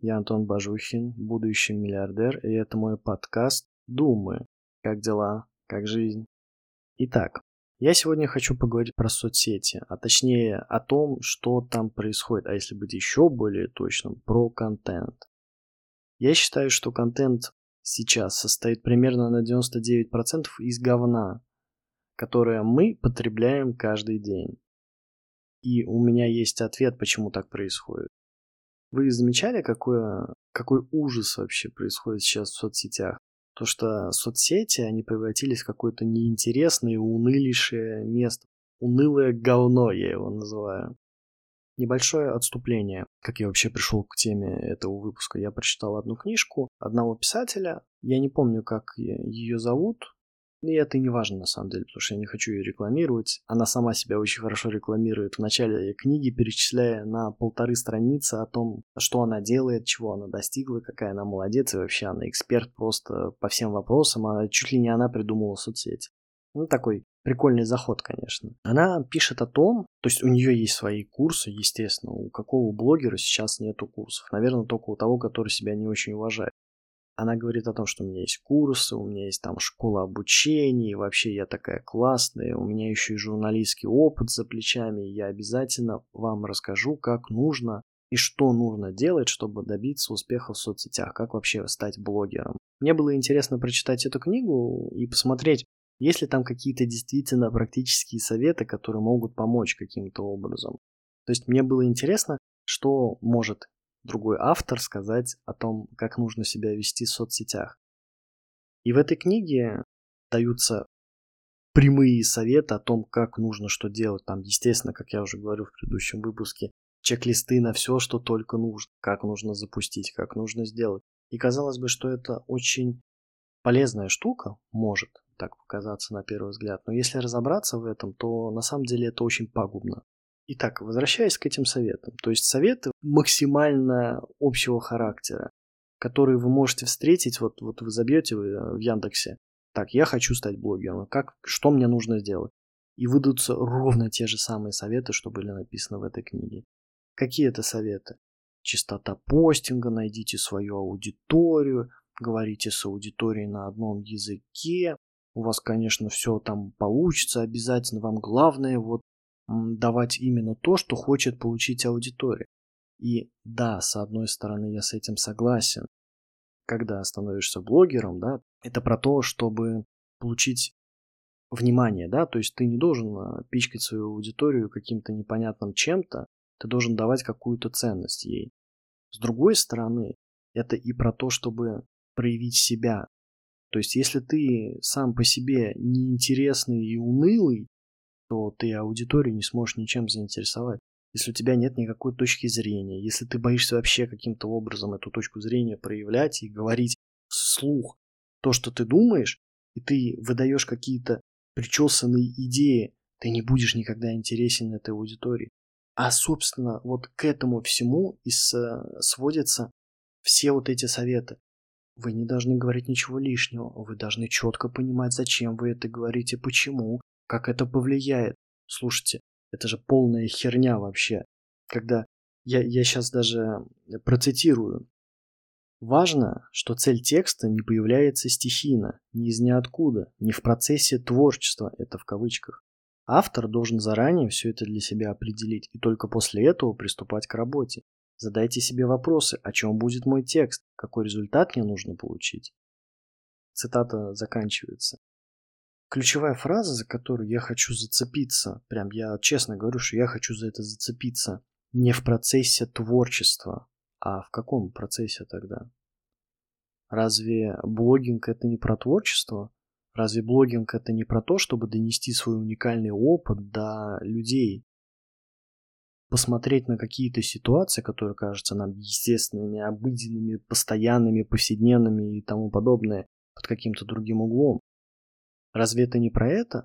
Я Антон Бажухин, будущий миллиардер, и это мой подкаст «Думы». Как дела? Как жизнь? Итак, я сегодня хочу поговорить про соцсети, а точнее о том, что там происходит, а если быть еще более точным, про контент. Я считаю, что контент сейчас состоит примерно на 99% из говна, которое мы потребляем каждый день. И у меня есть ответ, почему так происходит. Вы замечали, какое, какой ужас вообще происходит сейчас в соцсетях? То, что соцсети, они превратились в какое-то неинтересное, унылейшее место. Унылое говно, я его называю. Небольшое отступление, как я вообще пришел к теме этого выпуска. Я прочитал одну книжку одного писателя. Я не помню, как ее зовут, и это не важно на самом деле, потому что я не хочу ее рекламировать. Она сама себя очень хорошо рекламирует в начале книги, перечисляя на полторы страницы о том, что она делает, чего она достигла, какая она молодец, и вообще она эксперт просто по всем вопросам, а чуть ли не она придумала соцсети. Ну, такой прикольный заход, конечно. Она пишет о том, то есть у нее есть свои курсы, естественно, у какого блогера сейчас нету курсов. Наверное, только у того, который себя не очень уважает. Она говорит о том, что у меня есть курсы, у меня есть там школа обучения, и вообще я такая классная, у меня еще и журналистский опыт за плечами, и я обязательно вам расскажу, как нужно и что нужно делать, чтобы добиться успеха в соцсетях, как вообще стать блогером. Мне было интересно прочитать эту книгу и посмотреть, есть ли там какие-то действительно практические советы, которые могут помочь каким-то образом. То есть мне было интересно, что может другой автор сказать о том, как нужно себя вести в соцсетях. И в этой книге даются прямые советы о том, как нужно что делать. Там, естественно, как я уже говорил в предыдущем выпуске, чек-листы на все, что только нужно, как нужно запустить, как нужно сделать. И казалось бы, что это очень полезная штука, может так показаться на первый взгляд, но если разобраться в этом, то на самом деле это очень пагубно. Итак, возвращаясь к этим советам. То есть советы максимально общего характера, которые вы можете встретить, вот, вот вы забьете в Яндексе, так, я хочу стать блогером, как, что мне нужно сделать? И выдадутся ровно те же самые советы, что были написаны в этой книге. Какие это советы? Частота постинга, найдите свою аудиторию, говорите с аудиторией на одном языке, у вас, конечно, все там получится обязательно, вам главное вот давать именно то, что хочет получить аудитория. И да, с одной стороны, я с этим согласен. Когда становишься блогером, да, это про то, чтобы получить внимание, да, то есть ты не должен а, пичкать свою аудиторию каким-то непонятным чем-то, ты должен давать какую-то ценность ей. С другой стороны, это и про то, чтобы проявить себя. То есть, если ты сам по себе неинтересный и унылый, то ты аудиторию не сможешь ничем заинтересовать. Если у тебя нет никакой точки зрения, если ты боишься вообще каким-то образом эту точку зрения проявлять и говорить вслух то, что ты думаешь, и ты выдаешь какие-то причесанные идеи, ты не будешь никогда интересен этой аудитории. А, собственно, вот к этому всему и сводятся все вот эти советы. Вы не должны говорить ничего лишнего, вы должны четко понимать, зачем вы это говорите, почему, как это повлияет? Слушайте, это же полная херня вообще. Когда я, я сейчас даже процитирую. Важно, что цель текста не появляется стихийно, ни из ниоткуда, не в процессе творчества, это в кавычках. Автор должен заранее все это для себя определить и только после этого приступать к работе. Задайте себе вопросы, о чем будет мой текст, какой результат мне нужно получить. Цитата заканчивается. Ключевая фраза, за которую я хочу зацепиться, прям я честно говорю, что я хочу за это зацепиться, не в процессе творчества, а в каком процессе тогда? Разве блогинг это не про творчество? Разве блогинг это не про то, чтобы донести свой уникальный опыт до людей? Посмотреть на какие-то ситуации, которые кажутся нам естественными, обыденными, постоянными, повседневными и тому подобное, под каким-то другим углом. Разве это не про это?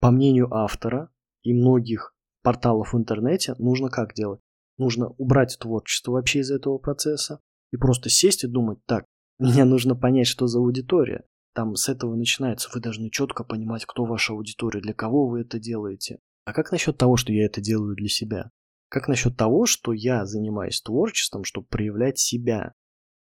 По мнению автора и многих порталов в интернете, нужно как делать? Нужно убрать творчество вообще из этого процесса и просто сесть и думать, так, мне нужно понять, что за аудитория. Там с этого начинается. Вы должны четко понимать, кто ваша аудитория, для кого вы это делаете. А как насчет того, что я это делаю для себя? Как насчет того, что я занимаюсь творчеством, чтобы проявлять себя?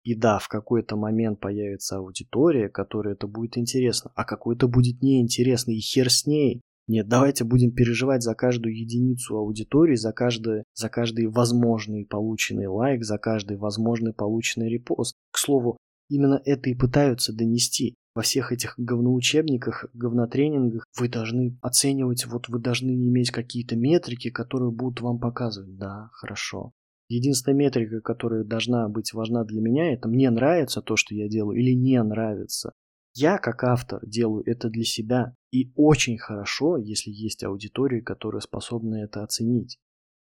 И да, в какой-то момент появится аудитория, которой это будет интересно, а какой-то будет неинтересно, и хер с ней. Нет, давайте будем переживать за каждую единицу аудитории, за каждый, за каждый возможный полученный лайк, за каждый возможный полученный репост. К слову, именно это и пытаются донести. Во всех этих говноучебниках, говнотренингах вы должны оценивать, вот вы должны иметь какие-то метрики, которые будут вам показывать. Да, хорошо. Единственная метрика, которая должна быть важна для меня, это мне нравится то, что я делаю, или не нравится. Я, как автор, делаю это для себя. И очень хорошо, если есть аудитория, которая способна это оценить.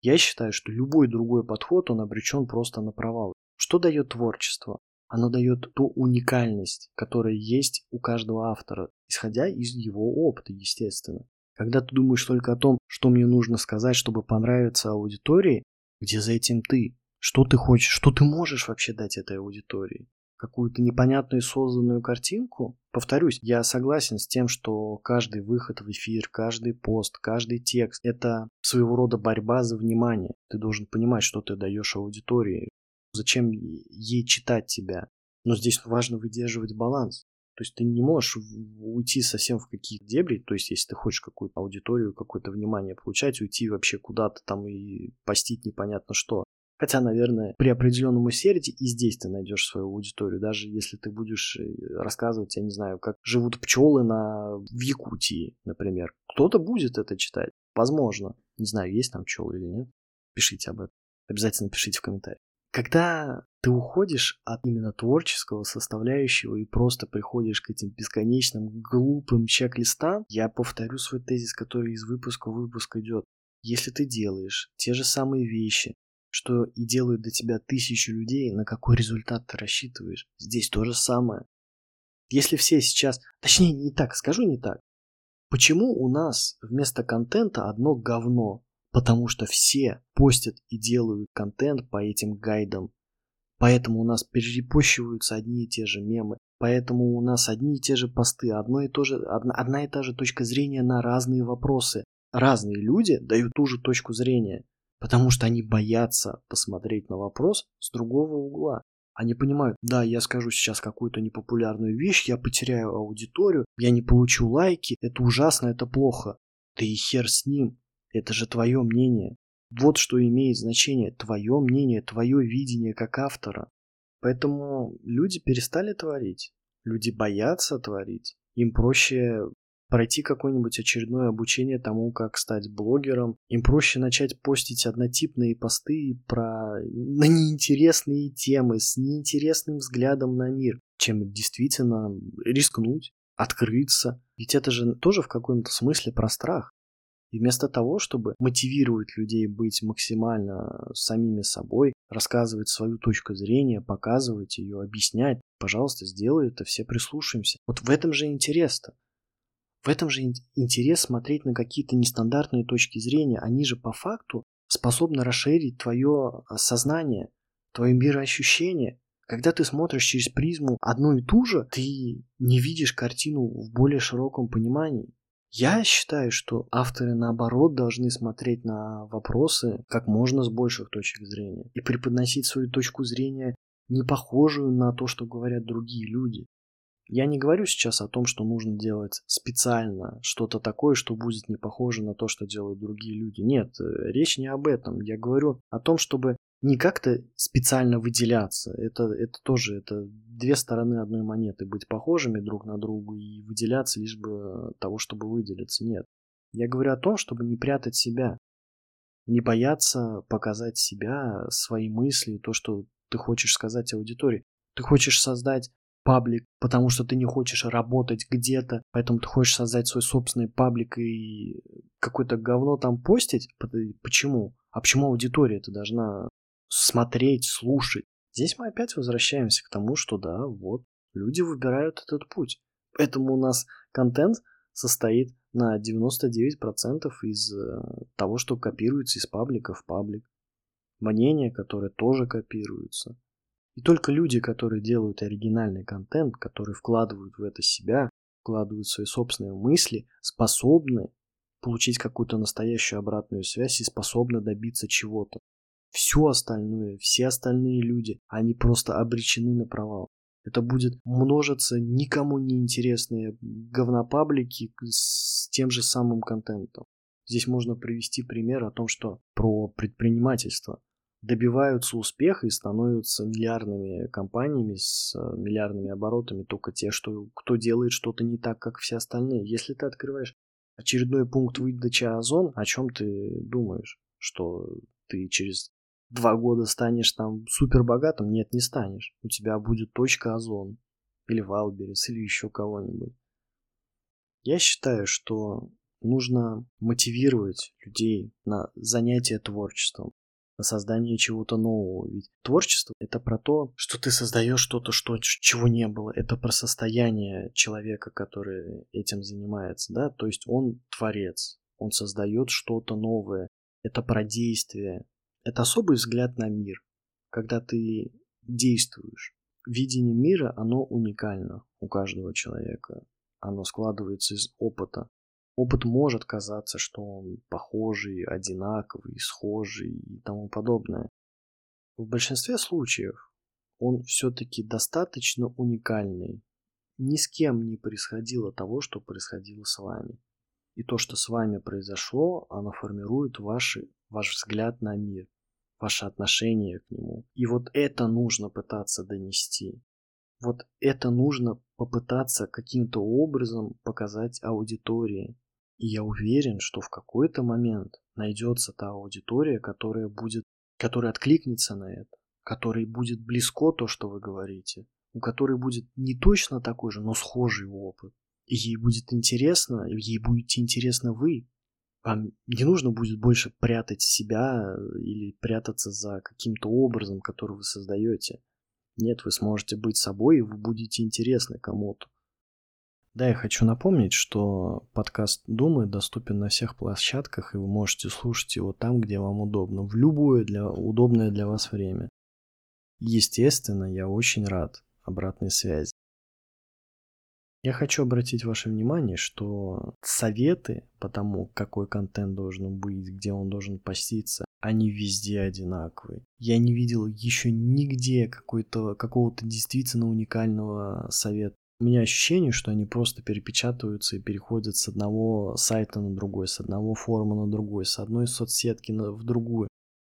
Я считаю, что любой другой подход, он обречен просто на провал. Что дает творчество? Оно дает ту уникальность, которая есть у каждого автора, исходя из его опыта, естественно. Когда ты думаешь только о том, что мне нужно сказать, чтобы понравиться аудитории, где за этим ты? Что ты хочешь? Что ты можешь вообще дать этой аудитории? Какую-то непонятную созданную картинку? Повторюсь, я согласен с тем, что каждый выход в эфир, каждый пост, каждый текст – это своего рода борьба за внимание. Ты должен понимать, что ты даешь аудитории, зачем ей читать тебя. Но здесь важно выдерживать баланс. То есть ты не можешь уйти совсем в какие-то дебри, то есть если ты хочешь какую-то аудиторию, какое-то внимание получать, уйти вообще куда-то там и постить непонятно что. Хотя, наверное, при определенном усердии и здесь ты найдешь свою аудиторию, даже если ты будешь э, рассказывать, я не знаю, как живут пчелы на... в Якутии, например. Кто-то будет это читать, возможно. Не знаю, есть там пчелы или нет. Пишите об этом. Обязательно пишите в комментариях. Когда ты уходишь от именно творческого составляющего и просто приходишь к этим бесконечным глупым чек-листам, я повторю свой тезис, который из выпуска в выпуск идет. Если ты делаешь те же самые вещи, что и делают для тебя тысячи людей, на какой результат ты рассчитываешь? Здесь то же самое. Если все сейчас... Точнее, не так, скажу не так. Почему у нас вместо контента одно говно? Потому что все постят и делают контент по этим гайдам. Поэтому у нас перерепощиваются одни и те же мемы. Поэтому у нас одни и те же посты, одно и то же, одна, одна и та же точка зрения на разные вопросы. Разные люди дают ту же точку зрения, потому что они боятся посмотреть на вопрос с другого угла. Они понимают, да, я скажу сейчас какую-то непопулярную вещь, я потеряю аудиторию, я не получу лайки, это ужасно, это плохо. Да и хер с ним. Это же твое мнение. Вот что имеет значение. Твое мнение, твое видение как автора. Поэтому люди перестали творить. Люди боятся творить. Им проще пройти какое-нибудь очередное обучение тому, как стать блогером. Им проще начать постить однотипные посты про на неинтересные темы с неинтересным взглядом на мир, чем действительно рискнуть, открыться. Ведь это же тоже в каком-то смысле про страх. И вместо того, чтобы мотивировать людей быть максимально самими собой, рассказывать свою точку зрения, показывать ее, объяснять, пожалуйста, сделай это, все прислушаемся. Вот в этом же интерес-то. В этом же интерес смотреть на какие-то нестандартные точки зрения. Они же по факту способны расширить твое а, сознание, твое мироощущение. Когда ты смотришь через призму одну и ту же, ты не видишь картину в более широком понимании. Я считаю, что авторы, наоборот, должны смотреть на вопросы как можно с больших точек зрения и преподносить свою точку зрения не похожую на то, что говорят другие люди. Я не говорю сейчас о том, что нужно делать специально что-то такое, что будет не похоже на то, что делают другие люди. Нет, э, речь не об этом. Я говорю о том, чтобы не как-то специально выделяться. Это, это тоже это две стороны одной монеты. Быть похожими друг на друга и выделяться лишь бы того, чтобы выделиться. Нет. Я говорю о том, чтобы не прятать себя. Не бояться показать себя, свои мысли, то, что ты хочешь сказать аудитории. Ты хочешь создать паблик, потому что ты не хочешь работать где-то, поэтому ты хочешь создать свой собственный паблик и какое-то говно там постить. Почему? А почему аудитория это должна смотреть, слушать? Здесь мы опять возвращаемся к тому, что да, вот, люди выбирают этот путь. Поэтому у нас контент состоит на 99% из э, того, что копируется из паблика в паблик. Мнения, которые тоже копируются. И только люди, которые делают оригинальный контент, которые вкладывают в это себя, вкладывают свои собственные мысли, способны получить какую-то настоящую обратную связь и способны добиться чего-то. Все остальное, все остальные люди, они просто обречены на провал. Это будет множиться никому не интересные говнопаблики с тем же самым контентом. Здесь можно привести пример о том, что про предпринимательство добиваются успеха и становятся миллиардными компаниями с э, миллиардными оборотами только те, что кто делает что-то не так, как все остальные. Если ты открываешь очередной пункт выдачи Озон, о чем ты думаешь? Что ты через два года станешь там супер богатым? Нет, не станешь. У тебя будет точка Озон. Или Wildberries, или еще кого-нибудь. Я считаю, что нужно мотивировать людей на занятие творчеством, на создание чего-то нового. Ведь творчество — это про то, что ты создаешь что-то, что, чего не было. Это про состояние человека, который этим занимается, да? То есть он творец, он создает что-то новое. Это про действие, это особый взгляд на мир, когда ты действуешь. Видение мира, оно уникально у каждого человека. Оно складывается из опыта. Опыт может казаться, что он похожий, одинаковый, схожий и тому подобное. В большинстве случаев он все-таки достаточно уникальный. Ни с кем не происходило того, что происходило с вами. И то, что с вами произошло, оно формирует ваши, ваш взгляд на мир ваше отношение к нему. И вот это нужно пытаться донести. Вот это нужно попытаться каким-то образом показать аудитории. И я уверен, что в какой-то момент найдется та аудитория, которая будет, которая откликнется на это, которой будет близко то, что вы говорите, у которой будет не точно такой же, но схожий опыт. И ей будет интересно, и ей будете интересны вы, вам не нужно будет больше прятать себя или прятаться за каким-то образом, который вы создаете. Нет, вы сможете быть собой, и вы будете интересны кому-то. Да, я хочу напомнить, что подкаст Думы доступен на всех площадках, и вы можете слушать его там, где вам удобно, в любое для, удобное для вас время. Естественно, я очень рад обратной связи. Я хочу обратить ваше внимание, что советы по тому, какой контент должен быть, где он должен поститься, они везде одинаковые. Я не видел еще нигде какого-то действительно уникального совета. У меня ощущение, что они просто перепечатываются и переходят с одного сайта на другой, с одного форума на другой, с одной соцсетки на, в другую.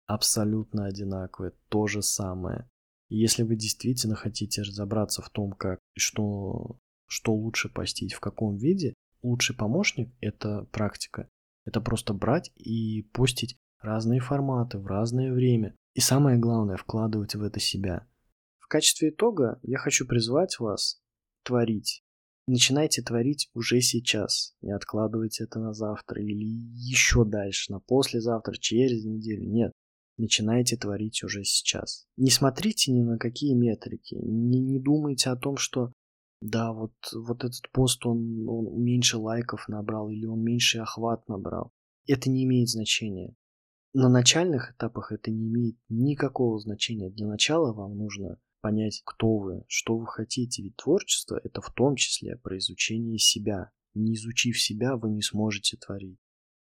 Абсолютно одинаковые, то же самое. Если вы действительно хотите разобраться в том, как что что лучше постить, в каком виде, лучший помощник – это практика. Это просто брать и постить разные форматы в разное время. И самое главное – вкладывать в это себя. В качестве итога я хочу призвать вас творить. Начинайте творить уже сейчас. Не откладывайте это на завтра или еще дальше, на послезавтра, через неделю. Нет. Начинайте творить уже сейчас. Не смотрите ни на какие метрики. Не, не думайте о том, что да, вот, вот этот пост, он, он меньше лайков набрал или он меньше охват набрал. Это не имеет значения. На начальных этапах это не имеет никакого значения. Для начала вам нужно понять, кто вы, что вы хотите. Ведь творчество это в том числе про изучение себя. Не изучив себя, вы не сможете творить.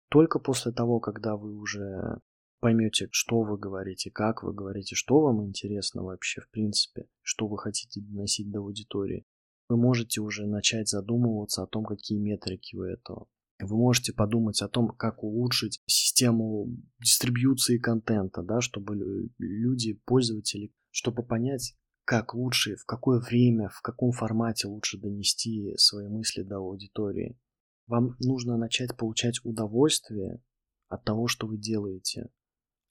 Только после того, когда вы уже поймете, что вы говорите, как вы говорите, что вам интересно вообще в принципе, что вы хотите доносить до аудитории, вы можете уже начать задумываться о том, какие метрики у этого. Вы можете подумать о том, как улучшить систему дистрибьюции контента, да, чтобы люди, пользователи, чтобы понять, как лучше, в какое время, в каком формате лучше донести свои мысли до аудитории. Вам нужно начать получать удовольствие от того, что вы делаете.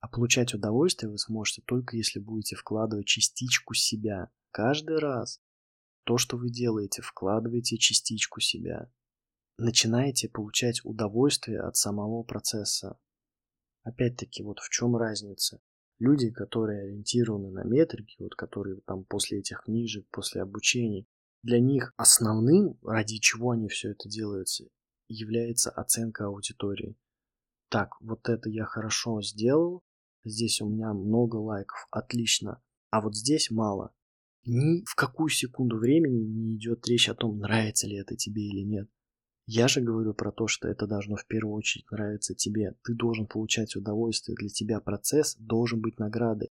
А получать удовольствие вы сможете только если будете вкладывать частичку себя каждый раз, то, что вы делаете, вкладываете частичку себя. Начинаете получать удовольствие от самого процесса. Опять-таки, вот в чем разница. Люди, которые ориентированы на метрики, вот которые там после этих книжек, после обучений, для них основным, ради чего они все это делают, является оценка аудитории. Так, вот это я хорошо сделал, здесь у меня много лайков, отлично, а вот здесь мало ни в какую секунду времени не идет речь о том, нравится ли это тебе или нет. Я же говорю про то, что это должно в первую очередь нравиться тебе. Ты должен получать удовольствие. Для тебя процесс должен быть наградой.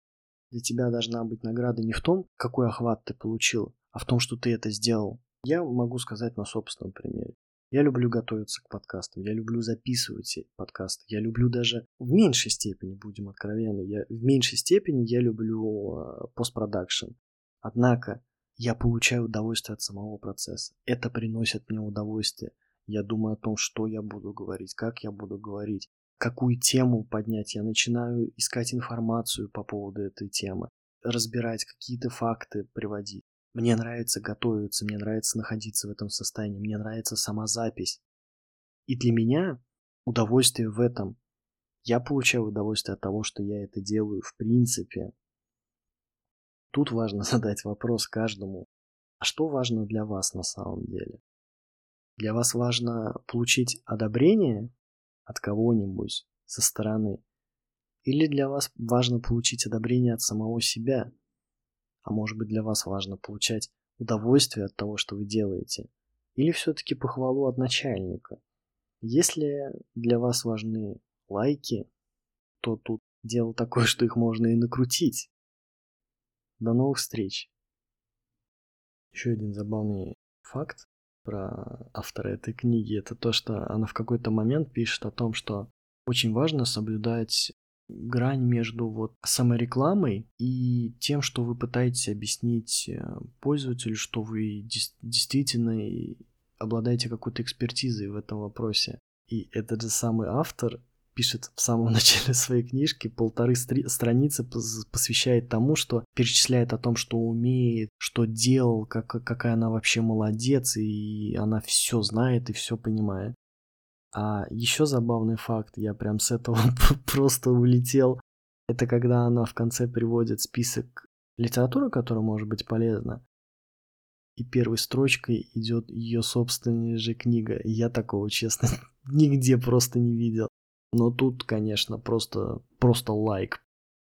Для тебя должна быть награда не в том, какой охват ты получил, а в том, что ты это сделал. Я могу сказать на собственном примере. Я люблю готовиться к подкастам, я люблю записывать подкасты, я люблю даже в меньшей степени, будем откровенны, я, в меньшей степени я люблю э, постпродакшн. Однако я получаю удовольствие от самого процесса. Это приносит мне удовольствие. Я думаю о том, что я буду говорить, как я буду говорить, какую тему поднять. Я начинаю искать информацию по поводу этой темы, разбирать какие-то факты, приводить. Мне нравится готовиться, мне нравится находиться в этом состоянии, мне нравится сама запись. И для меня удовольствие в этом. Я получаю удовольствие от того, что я это делаю в принципе. Тут важно задать вопрос каждому. А что важно для вас на самом деле? Для вас важно получить одобрение от кого-нибудь со стороны? Или для вас важно получить одобрение от самого себя? А может быть для вас важно получать удовольствие от того, что вы делаете? Или все-таки похвалу от начальника? Если для вас важны лайки, то тут дело такое, что их можно и накрутить. До новых встреч. Еще один забавный факт про автора этой книги, это то, что она в какой-то момент пишет о том, что очень важно соблюдать грань между вот саморекламой и тем, что вы пытаетесь объяснить э, пользователю, что вы действительно обладаете какой-то экспертизой в этом вопросе. И этот же самый автор пишет в самом начале своей книжки, полторы страницы посвящает тому, что перечисляет о том, что умеет, что делал, как, какая она вообще молодец, и она все знает и все понимает. А еще забавный факт, я прям с этого просто улетел, это когда она в конце приводит список литературы, которая может быть полезна, и первой строчкой идет ее собственная же книга. Я такого, честно, нигде просто не видел. Но тут, конечно, просто, просто лайк